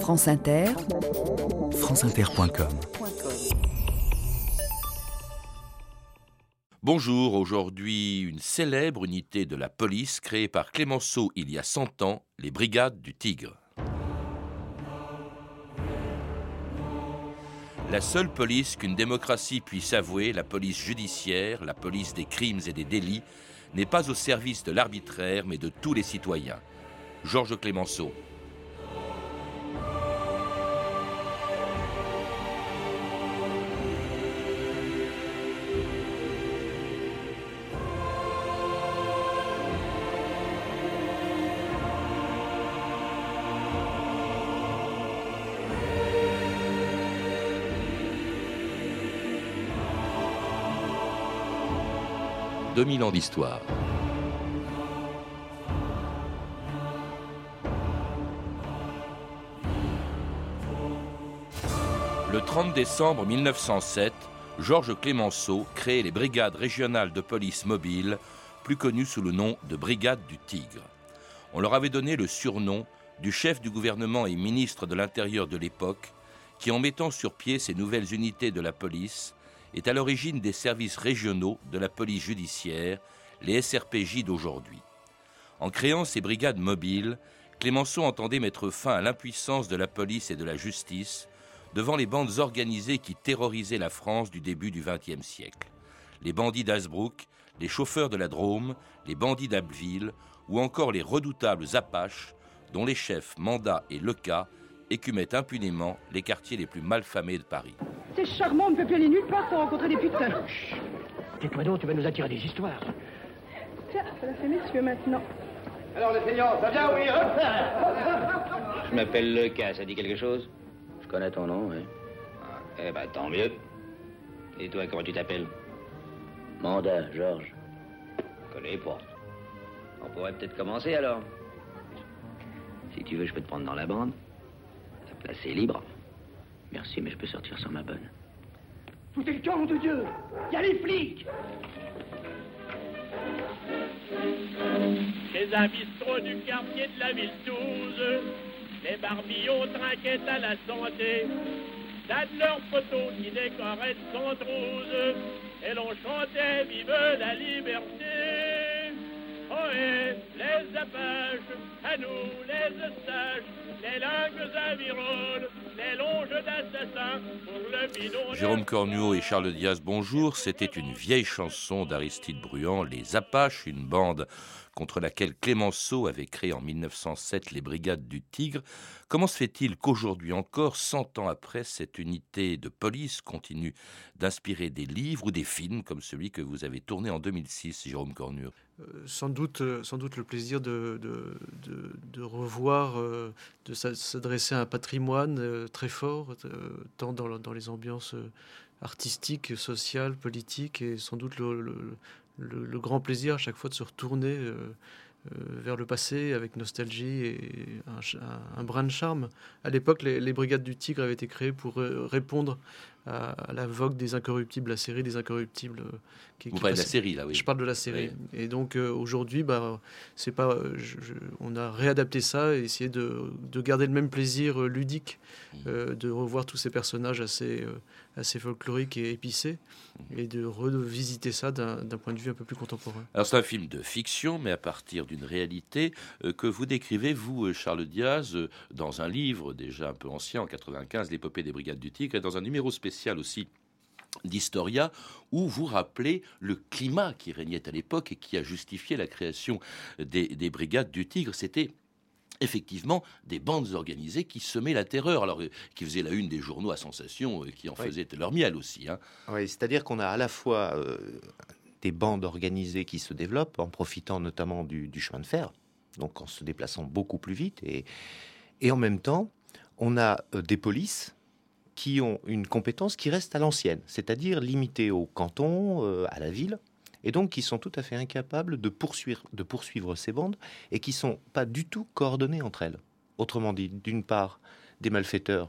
France Inter, franceinter.com Bonjour, aujourd'hui une célèbre unité de la police créée par Clémenceau il y a 100 ans, les Brigades du Tigre. La seule police qu'une démocratie puisse avouer, la police judiciaire, la police des crimes et des délits, n'est pas au service de l'arbitraire mais de tous les citoyens. Georges Clémenceau. 2000 ans d'histoire. Le 30 décembre 1907, Georges Clémenceau crée les brigades régionales de police mobile, plus connues sous le nom de Brigade du Tigre. On leur avait donné le surnom du chef du gouvernement et ministre de l'Intérieur de l'époque, qui, en mettant sur pied ces nouvelles unités de la police, est à l'origine des services régionaux de la police judiciaire, les SRPJ d'aujourd'hui. En créant ces brigades mobiles, Clémenceau entendait mettre fin à l'impuissance de la police et de la justice devant les bandes organisées qui terrorisaient la France du début du XXe siècle. Les bandits d'Asbrook, les chauffeurs de la Drôme, les bandits d'Abbeville ou encore les redoutables Apaches dont les chefs Mandat et Leca écumaient impunément les quartiers les plus malfamés de Paris. C'est charmant, on ne peut plus aller nulle part sans rencontrer des putains. Tais-toi donc, tu vas nous attirer des histoires. Tiens, ça fait messieurs maintenant. Alors les seigneurs, ça vient, oui, Je m'appelle Leca, ça dit quelque chose? Je connais ton nom, oui. Ah, eh ben, tant mieux. Et toi, comment tu t'appelles? Mandat, Georges. Connais pas. On pourrait peut-être commencer alors. Si tu veux, je peux te prendre dans la bande. La place est libre. Merci, mais je peux sortir sans ma bonne. Foutez le camp de Dieu Il y a les flics un bistrot du quartier de la ville 12, les barbillons trinquaient à la santé. de leurs photos qui décoraient son trousse, et l'on chantait Vive la liberté les Apaches, à nous les Eustaches, les langues aviroles, Jérôme Cornuau et Charles Diaz, bonjour. C'était une vieille chanson d'Aristide Bruand, Les Apaches, une bande contre laquelle Clémenceau avait créé en 1907 les Brigades du Tigre. Comment se fait-il qu'aujourd'hui encore, 100 ans après, cette unité de police continue d'inspirer des livres ou des films comme celui que vous avez tourné en 2006, Jérôme Cornuau euh, sans doute, euh, sans doute le plaisir de, revoir, euh, de s'adresser à un patrimoine très fort, tant dans, les ambiances artistiques, sociales, politiques, et sans doute le, grand plaisir à chaque fois de se retourner euh, euh, vers le passé avec nostalgie et un, brin de charme. À l'époque, les, Brigades du Tigre avaient été créées pour euh, répondre à, la vogue des Incorruptibles, la série des Incorruptibles. qui, Vous parlez de la série, là, oui. Je parle de la série. Et donc, aujourd'hui, bah, c'est pas, on a réadapté ça et essayé de, de garder le même plaisir ludique, mmh. de revoir tous ces personnages assez assez folklorique et épicé, et de revisiter ça d'un point de vue un peu plus contemporain. Alors c'est un film de fiction, mais à partir d'une réalité euh, que vous décrivez, vous, euh, Charles Diaz, euh, dans un livre déjà un peu ancien, en 95, L'épopée des Brigades du Tigre, et dans un numéro spécial aussi d'Historia, où vous rappelez le climat qui régnait à l'époque et qui a justifié la création des, des Brigades du Tigre. C'était effectivement des bandes organisées qui semaient la terreur, alors euh, qui faisaient la une des journaux à sensation, euh, qui en faisaient leur miel aussi. Hein. Oui, c'est-à-dire qu'on a à la fois euh, des bandes organisées qui se développent en profitant notamment du, chemin de fer, donc en se déplaçant beaucoup plus vite, et, et en même temps, on a des polices qui ont une compétence qui reste à l'ancienne, c'est-à-dire limitée au canton, à la ville, et donc qui sont tout à fait incapables de poursuivre, ces bandes et qui sont pas du tout coordonnées entre elles. Autrement dit, d'une part, des malfaiteurs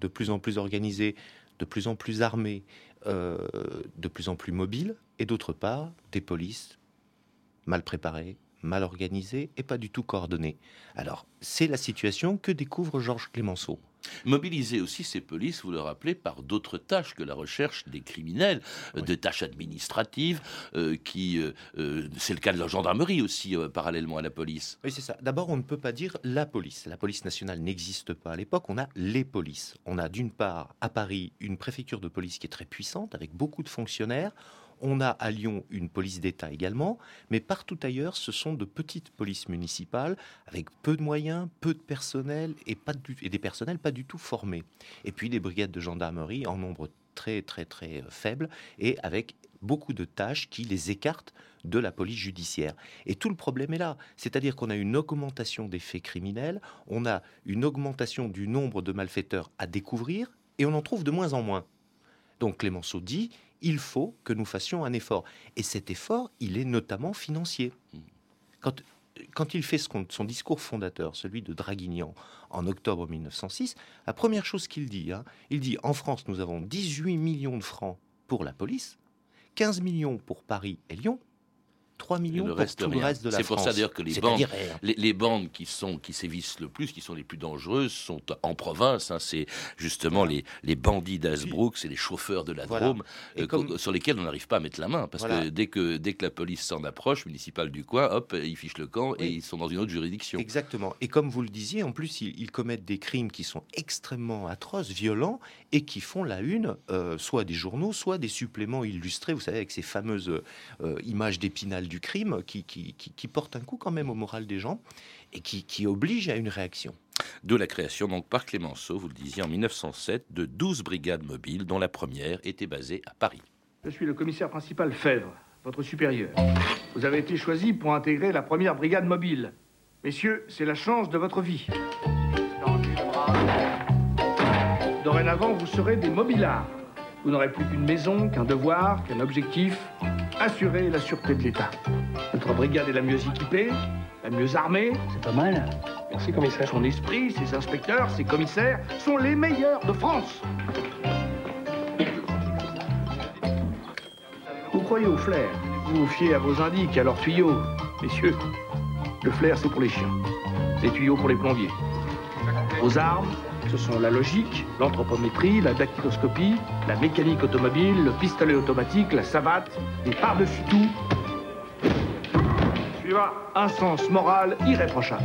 de plus en plus organisés, de plus en plus armés, euh, de plus en plus mobiles, et d'autre part, des polices mal préparées, mal organisée et pas du tout coordonnée. Alors, c'est la situation que découvre Georges Clémenceau. Mobiliser aussi ces polices, vous le rappelez, par d'autres tâches que la recherche des criminels, euh, des tâches administratives, euh, qui, euh, c'est le cas de la gendarmerie aussi, parallèlement à la police. Oui, c'est ça. D'abord, on ne peut pas dire la police. La police nationale n'existe pas à l'époque. On a les polices. On a d'une part à Paris une préfecture de police qui est très puissante, avec beaucoup de fonctionnaires. On a à Lyon une police d'État également, mais partout ailleurs, ce sont de petites polices municipales avec peu de moyens, peu de personnel et, pas et des personnels pas du tout formés. Et puis des brigades de gendarmerie en nombre très très très euh, faible et avec beaucoup de tâches qui les écartent de la police judiciaire. Et tout le problème est là. C'est-à-dire qu'on a une augmentation des faits criminels, on a une augmentation du nombre de malfaiteurs à découvrir, et on en trouve de moins en moins. Donc Clémenceau dit, il faut que nous fassions un effort. Et cet effort, il est notamment financier. Quand, il fait son discours fondateur, celui de Draguignan, en octobre 1906, la première chose qu'il dit, hein, il dit en France, nous avons 18 millions de francs pour la police, 15 millions pour Paris et Lyon, 3 millions le reste, tout le reste de la C'est pour ça d'ailleurs que les bandes, les, bandes qui, sont, qui sévissent le plus, qui sont les plus dangereuses, sont en province. Hein. c'est justement les, les bandits d'Asbrook, c'est les chauffeurs de la Drôme, euh, sur lesquels on n'arrive pas à mettre la main. Parce que, dès que dès que la police s'en approche, municipale du coin, hop, ils fichent le camp et ils sont dans une autre juridiction. Exactement. Et comme vous le disiez, en plus, ils, commettent des crimes qui sont extrêmement atroces, violents, et qui font la une, euh, soit des journaux, soit des suppléments illustrés, vous savez, avec ces fameuses euh, images d'épinal du crime qui, qui, qui, porte un coup quand même au moral des gens et qui, qui oblige à une réaction. De la création donc par Clémenceau, vous le disiez, en 1907, de 12 brigades mobiles, dont la première était basée à Paris. Je suis le commissaire principal Fèvre, votre supérieur. Vous avez été choisi pour intégrer la première brigade mobile. Messieurs, c'est la chance de votre vie. Dorénavant, vous serez des mobilards. Vous n'aurez plus qu'une maison, qu'un devoir, qu'un objectif, assurer la sûreté de l'État. Notre brigade est la mieux équipée, la mieux armée. C'est pas mal. Merci, commissaire. Son esprit, ses inspecteurs, ses commissaires sont les meilleurs de France. Vous croyez au flair. Vous vous fiez à vos indices, à leurs tuyaux. Messieurs, le flair, c'est pour les chiens. Les tuyaux pour les plombiers. Aux armes, ce sont la logique, l'anthropométrie, la dactyloscopie, la mécanique automobile, le pistolet automatique, la savate, et par-dessus tout, un sens moral irréprochable.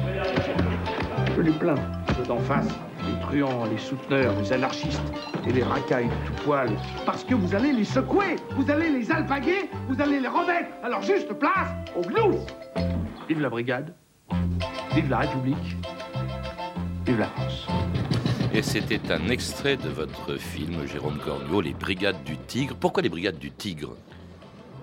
Je les plains, ceux d'en face, les truands, les souteneurs, les anarchistes et les racailles de tout poil, parce que vous allez les secouer, vous allez les alpaguer, vous allez les remettre à leur juste place au gnous. Vive la brigade, vive la République, vive la France. Et c'était un extrait de votre film, Jérôme Cornio, Les Brigades du Tigre. Pourquoi les Brigades du Tigre?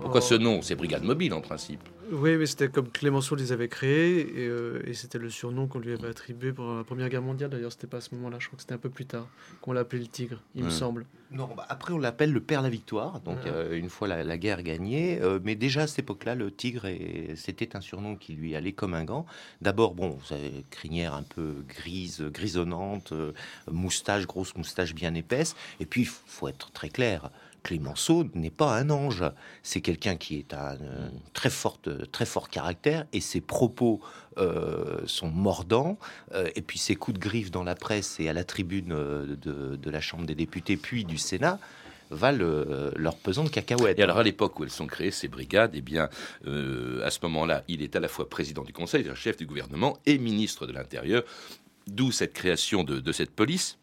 Pourquoi ce nom? C'est Brigade Mobile en principe. Oui, mais c'était comme Clémenceau les avait créés, et, euh, c'était le surnom qu'on lui avait attribué pour la Première Guerre mondiale. D'ailleurs, c'était pas à ce moment-là, je crois que c'était un peu plus tard qu'on l'appelait le Tigre, il me semble. Non, bah, après on l'appelle le Père la Victoire, donc euh, une fois la, guerre gagnée. Euh, mais déjà à cette époque-là, le Tigre, c'était un surnom qui lui allait comme un gant. D'abord, bon, vous savez, crinière un peu grise, grisonnante, moustache, grosse moustache bien épaisse. Et puis, il faut être très clair, Clémenceau n'est pas un ange. C'est quelqu'un qui est un euh, très, forte, très fort caractère et ses propos euh, sont mordants. Euh, et puis ses coups de griffe dans la presse et à la tribune de, la Chambre des députés puis du Sénat valent leur pesant de cacahuètes. Et alors à l'époque où elles sont créées, ces brigades, eh bien, à ce moment-là, il est à la fois président du Conseil, chef du gouvernement et ministre de l'Intérieur, d'où cette création de cette police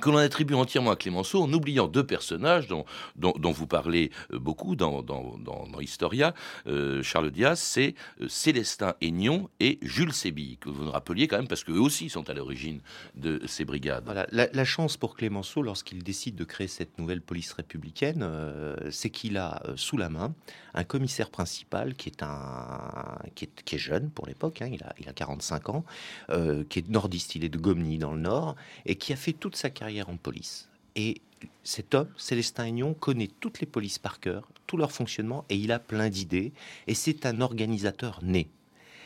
que l'on attribue entièrement à Clémenceau en oubliant deux personnages dont, dont, vous parlez euh, beaucoup dans, dans, dans, Historia, euh, Charles Diaz, c'est euh, Célestin Aignon et Jules Sébille, que vous nous rappeliez quand même parce qu'eux aussi sont à l'origine de ces brigades. Voilà, la, chance pour Clémenceau lorsqu'il décide de créer cette nouvelle police républicaine, c'est qu'il a sous la main un commissaire principal qui est, un, qui est, qui est jeune pour l'époque, hein, il, a, il a 45 ans, qui est nordiste, il est de Gomny dans le nord, et qui a fait toute sa carrière en police. Et cet homme, Célestin Aignon, connaît toutes les polices par cœur, tout leur fonctionnement, et il a plein d'idées. Et c'est un organisateur né.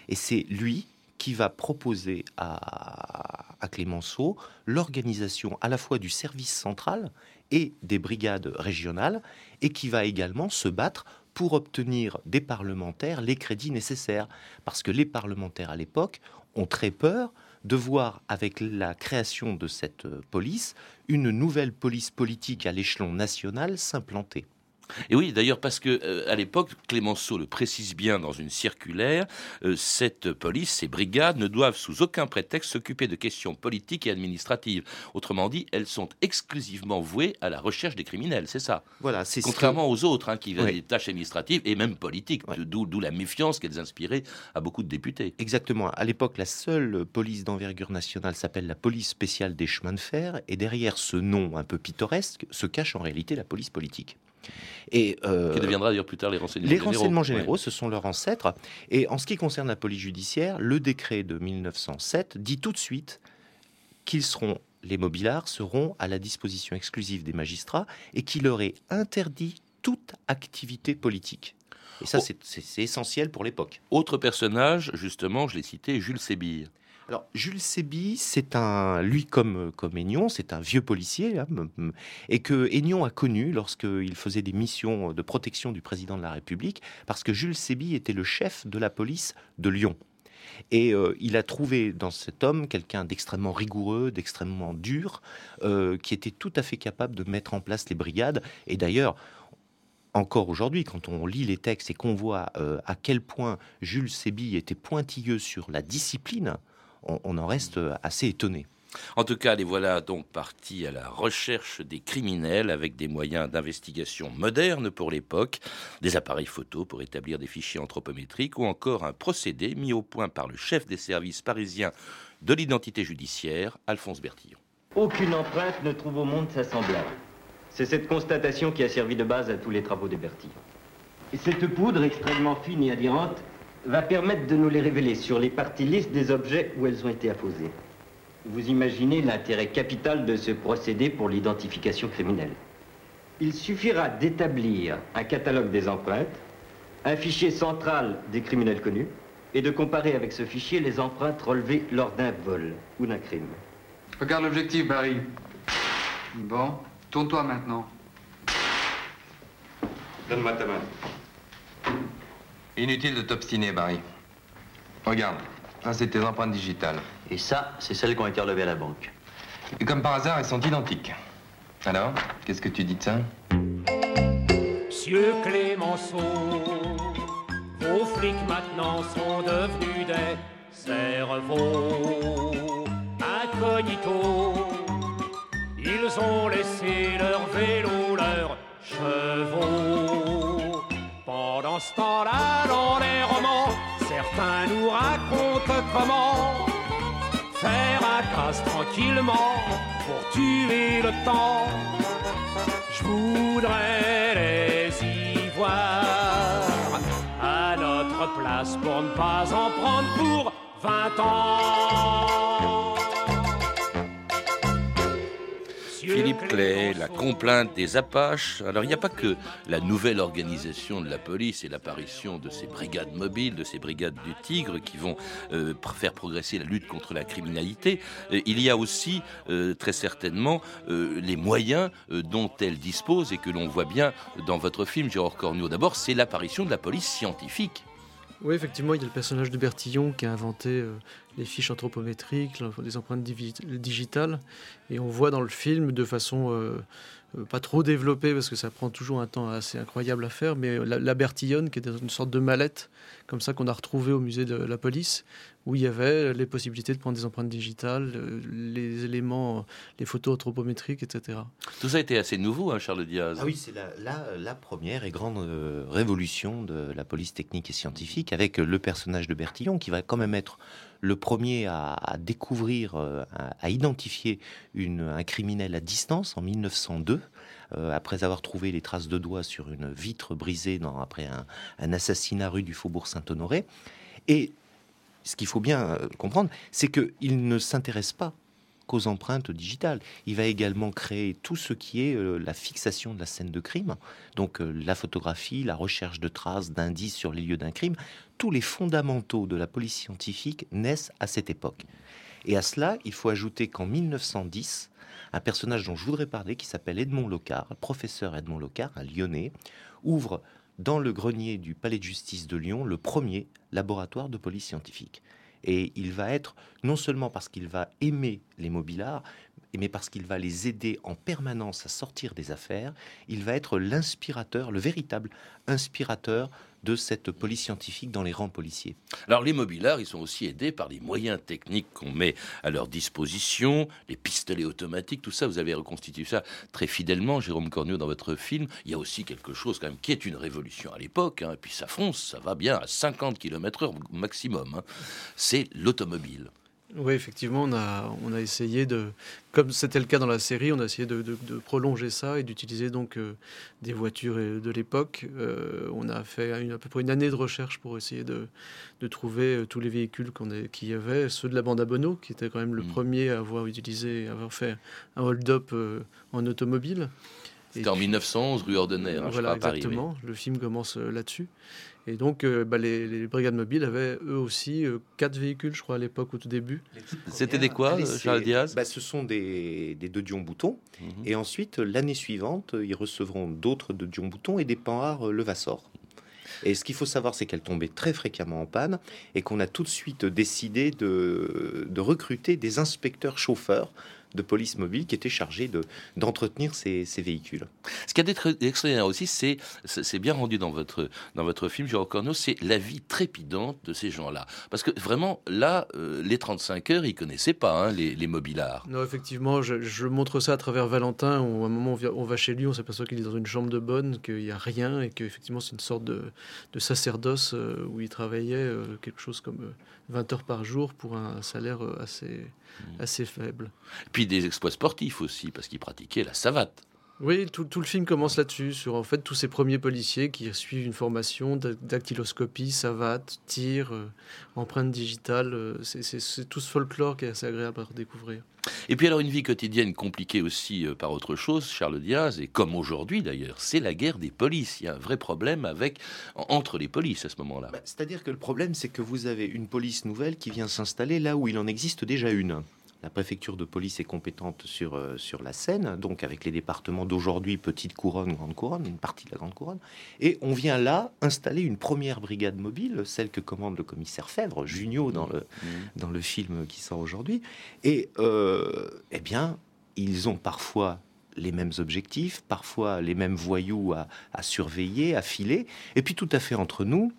Et c'est lui qui va proposer à, à Clémenceau l'organisation à la fois du service central et des brigades régionales, et qui va également se battre pour obtenir des parlementaires les crédits nécessaires. Parce que les parlementaires à l'époque ont très peur de voir avec la création de cette euh, police une nouvelle police politique à l'échelon national s'implanter. Et oui, d'ailleurs, parce que euh, à l'époque, Clémenceau le précise bien dans une circulaire, euh, cette police, ces brigades ne doivent sous aucun prétexte s'occuper de questions politiques et administratives. Autrement dit, elles sont exclusivement vouées à la recherche des criminels, c'est ça. Voilà, c'est contrairement aux autres hein, qui ont des tâches administratives et même politiques, d'où la méfiance qu'elles inspiraient à beaucoup de députés. Exactement. À l'époque, la seule police d'envergure nationale s'appelle la police spéciale des chemins de fer, et derrière ce nom un peu pittoresque se cache en réalité la police politique. Et, euh, qui deviendra d'ailleurs plus tard les renseignements généraux. Les renseignements généraux, ce sont leurs ancêtres. Et en ce qui concerne la police judiciaire, le décret de 1907 dit tout de suite qu'ils seront, les mobilards seront à la disposition exclusive des magistrats et qu'il leur est interdit toute activité politique. Et ça, oh. c'est essentiel pour l'époque. Autre personnage, justement, je l'ai cité, Jules Sébille. Alors, Jules Séby, c'est un, lui comme, comme Aignon, c'est un vieux policier, et que Aignon a connu lorsqu'il faisait des missions de protection du président de la République, parce que Jules Séby était le chef de la police de Lyon. Et euh, il a trouvé dans cet homme quelqu'un d'extrêmement rigoureux, d'extrêmement dur, euh, qui était tout à fait capable de mettre en place les brigades. Et d'ailleurs, encore aujourd'hui, quand on lit les textes et qu'on voit euh, à quel point Jules Séby était pointilleux sur la discipline, on, en reste assez étonné. En tout cas, les voilà donc partis à la recherche des criminels avec des moyens d'investigation modernes pour l'époque, des appareils photo pour établir des fichiers anthropométriques ou encore un procédé mis au point par le chef des services parisiens de l'identité judiciaire, Alphonse Bertillon. Aucune empreinte ne trouve au monde sa semblable. C'est cette constatation qui a servi de base à tous les travaux de Bertillon. Et cette poudre extrêmement fine et adhérente va permettre de nous les révéler sur les parties lisses des objets où elles ont été apposées. Vous imaginez l'intérêt capital de ce procédé pour l'identification criminelle. Il suffira d'établir un catalogue des empreintes, un fichier central des criminels connus, et de comparer avec ce fichier les empreintes relevées lors d'un vol ou d'un crime. Regarde l'objectif, Barry. Bon, tourne-toi maintenant. Donne-moi ta main. Inutile de t'obstiner, Barry. Regarde, ça c'est tes empreintes digitales. Et ça, c'est celles qui ont été relevées à la banque. Et comme par hasard, elles sont identiques. Alors, qu'est-ce que tu dis de ça? Monsieur Clémenceau, vos flics maintenant sont devenus des cerveaux incognito. Ils ont laissé leur vélo, leurs chevaux. Pendant ce temps-là, pour tuer le temps. Je voudrais les y voir à notre place pour ne pas en prendre pour 20 ans. Philippe Clay, la complainte des Apaches. Alors il n'y a pas que la nouvelle organisation de la police et l'apparition de ces brigades mobiles, de ces brigades du Tigre qui vont euh, faire progresser la lutte contre la criminalité. Euh, il y a aussi euh, très certainement les moyens dont elles disposent et que l'on voit bien dans votre film, Gérard Cornio. D'abord, c'est l'apparition de la police scientifique. Oui, effectivement, il y a le personnage de Bertillon qui a inventé les fiches anthropométriques, les empreintes digitales. Et on voit dans le film de façon euh, euh, pas trop développée, parce que ça prend toujours un temps assez incroyable à faire, mais la, Bertillonne, qui était une sorte de mallette, comme ça qu'on a retrouvé au musée de la police, où il y avait les possibilités de prendre des empreintes digitales, euh, les éléments, les photos anthropométriques, etc. Tout ça a été assez nouveau, hein, Charles Diaz. Ah oui, c'est la, la, première et grande révolution de la police technique et scientifique, avec le personnage de Bertillon, qui va quand même être le premier à, découvrir, euh, à, identifier un criminel à distance en 1902. Euh, après avoir trouvé les traces de doigts sur une vitre brisée dans, après un, un assassinat rue du Faubourg Saint-Honoré. Et ce qu'il faut bien euh, comprendre, c'est qu'il ne s'intéresse pas qu'aux empreintes digitales. Il va également créer tout ce qui est euh, la fixation de la scène de crime, donc euh, la photographie, la recherche de traces, d'indices sur les lieux d'un crime. Tous les fondamentaux de la police scientifique naissent à cette époque. Et à cela, il faut ajouter qu'en 1910, un personnage dont je voudrais parler, qui s'appelle Edmond Locard, professeur Edmond Locard, un lyonnais, ouvre dans le grenier du Palais de justice de Lyon le premier laboratoire de police scientifique. Et il va être, non seulement parce qu'il va aimer les mobilards, mais parce qu'il va les aider en permanence à sortir des affaires, il va être l'inspirateur, le véritable inspirateur de cette police scientifique dans les rangs policiers. Alors les mobilards, ils sont aussi aidés par les moyens techniques qu'on met à leur disposition, les pistolets automatiques, tout ça, vous avez reconstitué ça très fidèlement, Jérôme Cornio, dans votre film. Il y a aussi quelque chose quand même qui est une révolution à l'époque, hein, et puis ça fonce, ça va bien à 50 km heure maximum. Hein. C'est l'automobile. Oui, effectivement, on a, on a essayé de, comme c'était le cas dans la série, on a essayé de, prolonger ça et d'utiliser donc euh, des voitures de l'époque. Euh, on a fait à peu près une année de recherche pour essayer de, trouver euh, tous les véhicules qu'il y avait, ceux de la bande à Bono, qui était quand même le mmh. premier à avoir utilisé, à avoir fait un hold-up en automobile. C'était en 1911, rue Ordener, hein, voilà, je crois, exactement. Le film commence là-dessus. Et donc, euh, bah, les, brigades mobiles avaient eux aussi euh, quatre véhicules, je crois, à l'époque, au tout début. C'était des quoi, Charles Diaz bah, Ce sont des, des de Dion Bouton. Mhm. Et ensuite, l'année suivante, ils recevront d'autres de Dion Bouton et des Panhard Levassor. Et ce qu'il faut savoir, c'est qu'elle tombait très fréquemment en panne et qu'on a tout de suite décidé de, de recruter des inspecteurs chauffeurs de police mobile qui était chargé de, d'entretenir ces, véhicules. Ce qui est extraordinaire aussi, c'est, c'est bien rendu dans votre, dans votre film, Jérôme Corneau, c'est la vie trépidante de ces gens-là. Parce que vraiment, là, euh, les 35 heures, ils connaissaient pas hein, les, les mobilards. Non, effectivement, je, montre ça à travers Valentin, où à un moment, on, va chez lui, on s'aperçoit qu'il est dans une chambre de bonne, qu'il n'y a rien, et qu'effectivement, c'est une sorte de, de sacerdoce euh, où il travaillait euh, quelque chose comme 20 heures par jour pour un salaire assez Mm. assez faible. Puis des exploits sportifs aussi, parce qu'il pratiquait la savate. Oui, tout, le film commence là-dessus, sur en fait tous ces premiers policiers qui suivent une formation dactyloscopie, savate, tir, euh, empreinte digitale. Euh, c'est tout ce folklore qui est assez agréable à redécouvrir. Et puis alors une vie quotidienne compliquée aussi euh, par autre chose, Charles Diaz, et comme aujourd'hui d'ailleurs, c'est la guerre des polices. Il y a un vrai problème avec entre les polices à ce moment-là. Bah, c'est-à-dire que le problème, c'est que vous avez une police nouvelle qui vient s'installer là où il en existe déjà une. La préfecture de police est compétente sur, euh, sur la Seine, donc avec les départements d'aujourd'hui, Petite Couronne, Grande Couronne, une partie de la Grande Couronne. Et on vient là installer une première brigade mobile, celle que commande le commissaire Fèvre, Junio dans le, mmh. dans le film qui sort aujourd'hui. Et euh, eh bien, ils ont parfois les mêmes objectifs, parfois les mêmes voyous à, surveiller, à filer. Et puis tout à fait entre nous,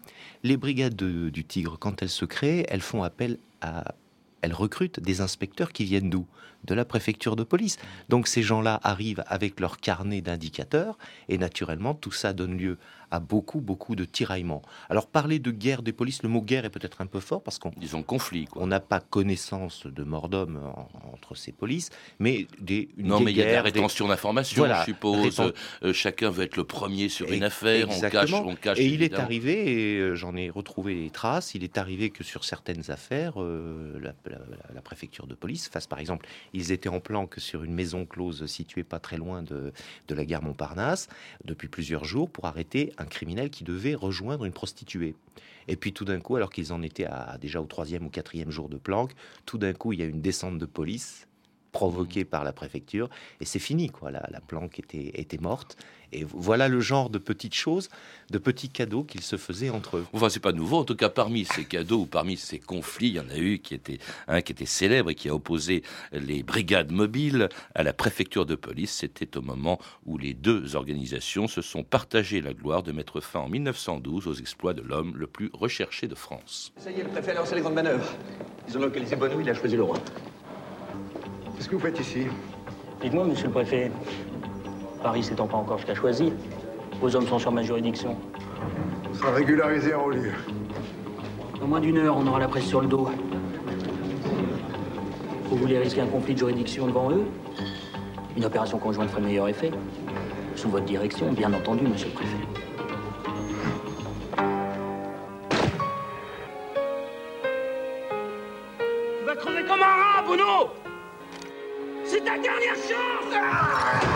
les brigades du Tigre, quand elles se créent, elles font appel à elle recrute des inspecteurs qui viennent d'où? De la préfecture de police. Donc ces gens-là arrivent avec leur carnet d'indicateurs et naturellement tout ça donne lieu à beaucoup, beaucoup de tiraillements. Alors parler de guerre des polices, le mot guerre est peut-être un peu fort parce qu'on disons conflit. On n'a pas connaissance de mort d'homme entre ces polices, mais des une non, mais il y a de la rétention d'informations, je suppose. Euh, chacun veut être le premier sur une affaire, on cache, on cache. Et il est arrivé, et euh, j'en ai retrouvé les traces. Il est arrivé que sur certaines affaires, euh, la, préfecture de police fasse, par exemple, ils étaient en planque sur une maison close située pas très loin de, de la gare Montparnasse depuis plusieurs jours pour arrêter un criminel qui devait rejoindre une prostituée. Et puis tout d'un coup, alors qu'ils en étaient déjà au troisième ou quatrième jour de planque, tout d'un coup, il y a une descente de police provoquée par la préfecture et c'est fini quoi. La, la planque était, était morte et voilà le genre de petites choses, de petits cadeaux qu'ils se faisaient entre eux. Enfin, c'est pas nouveau. En tout cas, parmi ces cadeaux ou parmi ces conflits, il y en a eu qui était un qui était célèbre et qui a opposé les brigades mobiles à la préfecture de police. C'était au moment où les deux organisations se sont partagées la gloire de mettre fin en 1912 aux exploits de l'homme le plus recherché de France. Ça y est, le préfet a lancé les grandes manœuvres. Ils ont localisé Bono, il a choisi le roi. Qu'est-ce que vous faites ici Dites-moi, monsieur le préfet, Paris s'étant pas encore jusqu'à choisi, vos hommes sont sur ma juridiction. On sera régularisé en haut lieu. En moins d'une heure, on aura la presse sur le dos. Vous voulez risquer un conflit de juridiction devant eux? Une opération conjointe ferait meilleur effet. Sous votre direction, bien entendu, monsieur le préfet. C'est ta dernière chance ah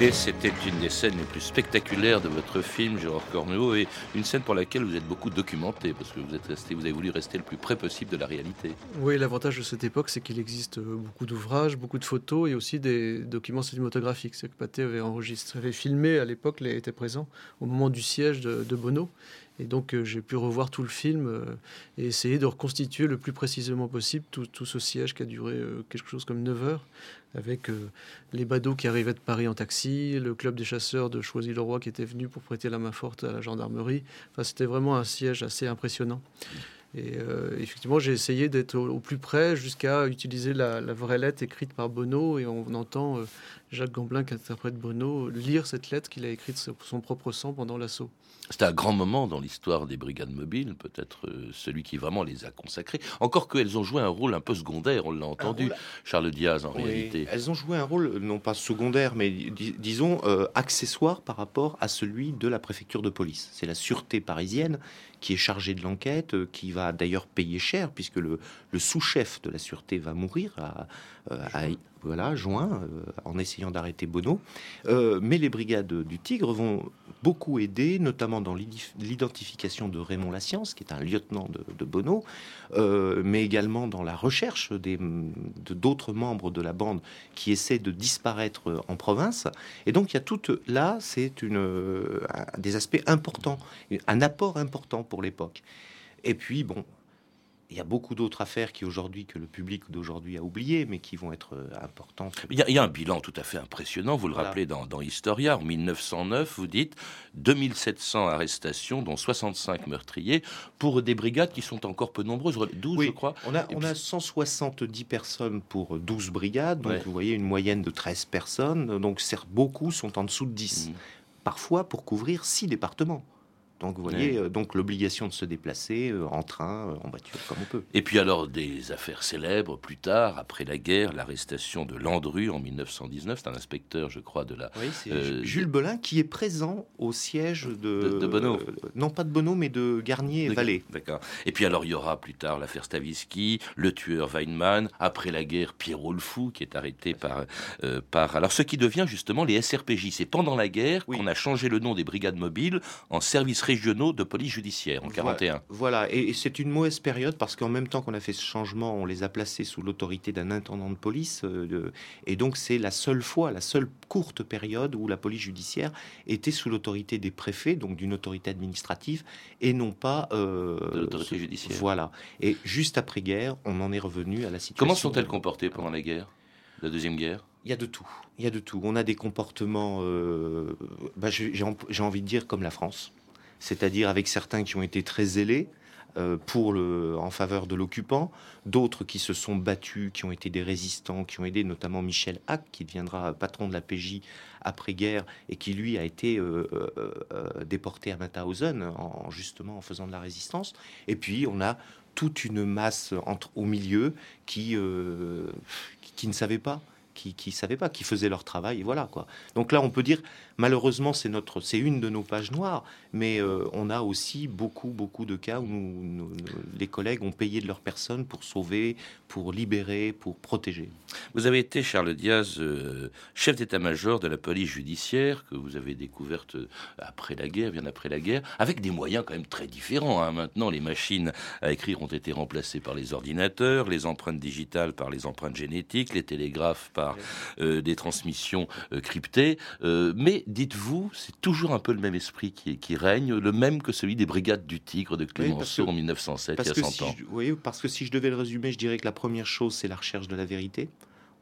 C'était une des scènes les plus spectaculaires de votre film, Gérard Corneau, et une scène pour laquelle vous êtes beaucoup documenté, parce que vous êtes resté, vous avez voulu rester le plus près possible de la réalité. Oui, l'avantage de cette époque, c'est qu'il existe euh, beaucoup d'ouvrages, beaucoup de photos et aussi des documents cinématographiques. C'est que Pathé avait enregistré, avait filmé à l'époque, était présent au moment du siège de Bono. Et donc euh, j'ai pu revoir tout le film euh, et essayer de reconstituer le plus précisément possible tout, ce siège qui a duré euh, quelque chose comme 9 heures, avec les badauds qui arrivaient de Paris en taxi, le club des chasseurs de Choisy-le-Roi qui était venu pour prêter la main forte à la gendarmerie. Enfin, c'était vraiment un siège assez impressionnant. Et effectivement, j'ai essayé d'être au, plus près jusqu'à utiliser la, la, vraie lettre écrite par Bono. Et on entend Jacques Gamblin, qui interprète Bono, lire cette lettre qu'il a écrite sur son propre sang pendant l'assaut. C'est un grand moment dans l'histoire des brigades mobiles, peut-être euh, celui qui vraiment les a consacrées. Encore qu'elles ont joué un rôle un peu secondaire, on l'a entendu, Charles Diaz, en réalité. Elles ont joué un rôle, non pas secondaire, mais disons euh, accessoire par rapport à celui de la préfecture de police. C'est la sûreté parisienne qui est chargée de l'enquête, euh, qui va d'ailleurs payer cher, puisque le, le sous-chef de la sûreté va mourir à, à, voilà, juin, en essayant d'arrêter Bono. mais les brigades du Tigre vont beaucoup aidé, notamment dans l'identification de Raymond Lassiance, qui est un lieutenant de, Bono, euh, mais également dans la recherche d'autres membres de la bande qui essaient de disparaître en province. Et donc il y a tout là, c'est des aspects importants, un apport important pour l'époque. Et puis bon, il y a beaucoup d'autres affaires qui aujourd'hui que le public d'aujourd'hui a oublié, mais qui vont être euh, importantes. Il y, a, un bilan tout à fait impressionnant. Vous le rappelez dans, dans, Historia, en 1909, vous dites 2700 arrestations, dont 65 meurtriers, pour des brigades qui sont encore peu nombreuses, 12 je crois. On a, on a 170 personnes pour 12 brigades, donc vous voyez une moyenne de 13 personnes. Donc certes, beaucoup sont en dessous de 10. Mmh. Parfois pour couvrir 6 départements. Donc vous voyez, euh, donc l'obligation de se déplacer euh, en train, euh, en voiture, comme on peut. Et puis alors des affaires célèbres plus tard, après la guerre, l'arrestation de Landru en 1919, c'est un inspecteur, je crois, de la. Oui, c'est Jules Belin qui est présent au siège de. De, Bono. non pas de Bono, mais de Garnier et Vallée. D'accord. Et puis alors il y aura plus tard l'affaire Stavisky, le tueur Weinmann, après la guerre Pierrot le fou qui est arrêté par par. Alors ce qui devient justement les SRPJ, c'est pendant la guerre qu'on a changé le nom des brigades mobiles en service régionaux de police judiciaire en 41. Voilà, et, c'est une mauvaise période parce qu'en même temps qu'on a fait ce changement, on les a placés sous l'autorité d'un intendant de police, euh, et donc c'est la seule fois, la seule courte période où la police judiciaire était sous l'autorité des préfets, donc d'une autorité administrative, et non pas euh, de l'autorité judiciaire. Voilà. Et juste après guerre, on en est revenu à la situation. Comment sont-elles comportées pendant la guerre, la deuxième guerre? Il y a de tout. Il y a de tout. On a des comportements, euh, bah, j'ai envie de dire comme la France c'est-à-dire avec certains qui ont été très zélés euh, pour le, en faveur de l'occupant, d'autres qui se sont battus, qui ont été des résistants, qui ont aidé notamment Michel Hack, qui deviendra patron de la PJ après-guerre et qui lui a été euh, euh, déporté à Mauthausen en, justement en faisant de la résistance. Et puis on a toute une masse au milieu qui, qui ne savait pas qui, qui savaient pas, qui faisaient leur travail, et voilà quoi. Donc là, on peut dire, malheureusement, c'est notre, c'est une de nos pages noires, mais euh, on a aussi beaucoup, beaucoup de cas où les collègues ont payé de leur personne pour sauver, pour libérer, pour protéger. Vous avez été, Charles Diaz, euh, chef d'état-major de la police judiciaire, que vous avez découverte euh, après la guerre, bien après la guerre, avec des moyens quand même très différents. Hein. Maintenant, les machines à écrire ont été remplacées par les ordinateurs, les empreintes digitales par les empreintes génétiques, les télégraphes par euh, des transmissions euh, cryptées. Euh, mais dites-vous, c'est toujours un peu le même esprit qui, qui, règne, le même que celui des brigades du Tigre de Clémenceau en 1907, il y a 100 ans. oui, parce que si je devais le résumer, je dirais que la première chose, c'est la recherche de la vérité.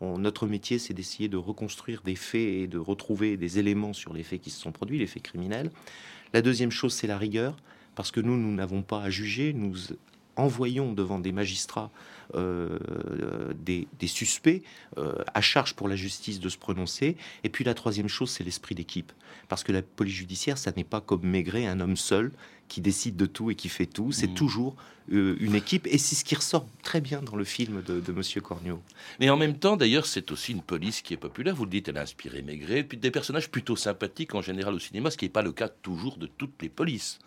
notre métier, c'est d'essayer de reconstruire des faits et de retrouver des éléments sur les faits qui se sont produits, les faits criminels. La deuxième chose, c'est la rigueur, parce que nous, nous n'avons pas à juger, nous envoyons devant des magistrats euh, des, suspects euh, à charge pour la justice de se prononcer. Et puis la troisième chose, c'est l'esprit d'équipe. Parce que la police judiciaire, ça n'est pas comme Maigret, un homme seul qui décide de tout et qui fait tout. C'est mmh. toujours euh, une équipe. Et c'est ce qui ressort très bien dans le film de, de Monsieur Cornio. Mais en même temps, d'ailleurs, c'est aussi une police qui est populaire. Vous le dites, elle a inspiré Maigret. Puis des personnages plutôt sympathiques en général au cinéma, ce qui n'est pas le cas toujours de toutes les polices.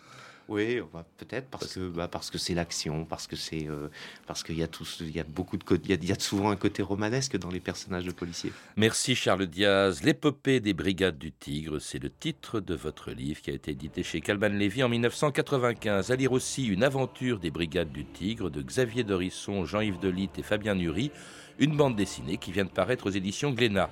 Oui, peut-être parce que bah, parce que c'est l'action, parce que c'est euh, parce qu'il y a il y a beaucoup de il y a, il y a souvent un côté romanesque dans les personnages de policiers. Merci Charles Diaz. L'épopée des brigades du Tigre, c'est le titre de votre livre qui a été édité chez Calban Lévy en 1995. À lire aussi Une aventure des brigades du Tigre de Xavier Dorisson, Jean-Yves Delitte et Fabien Nury, une bande dessinée qui vient de paraître aux éditions Glénat.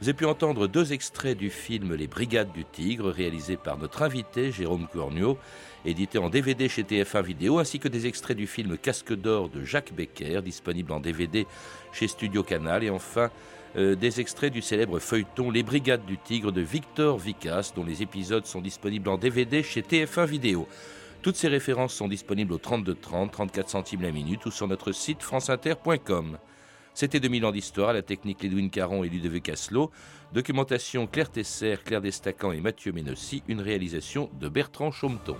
Vous avez pu entendre deux extraits du film Les Brigades du Tigre, réalisé par notre invité Jérôme Cornio, édité en DVD chez TF1 Vidéo, ainsi que des extraits du film Casque d'or de Jacques Becker, disponible en DVD chez Studio Canal, et enfin euh, des extraits du célèbre feuilleton Les Brigades du Tigre de Victor Vicas, dont les épisodes sont disponibles en DVD chez TF1 Vidéo. Toutes ces références sont disponibles au 32 30, 34 centimes la minute ou sur notre site franceinter.com. C'était 2000 ans d'histoire, la technique Ledwin Caron et Ludovic Casselot, documentation Claire Tesser, Claire Destacan et Mathieu Ménossi, une réalisation de Bertrand Chaumeton.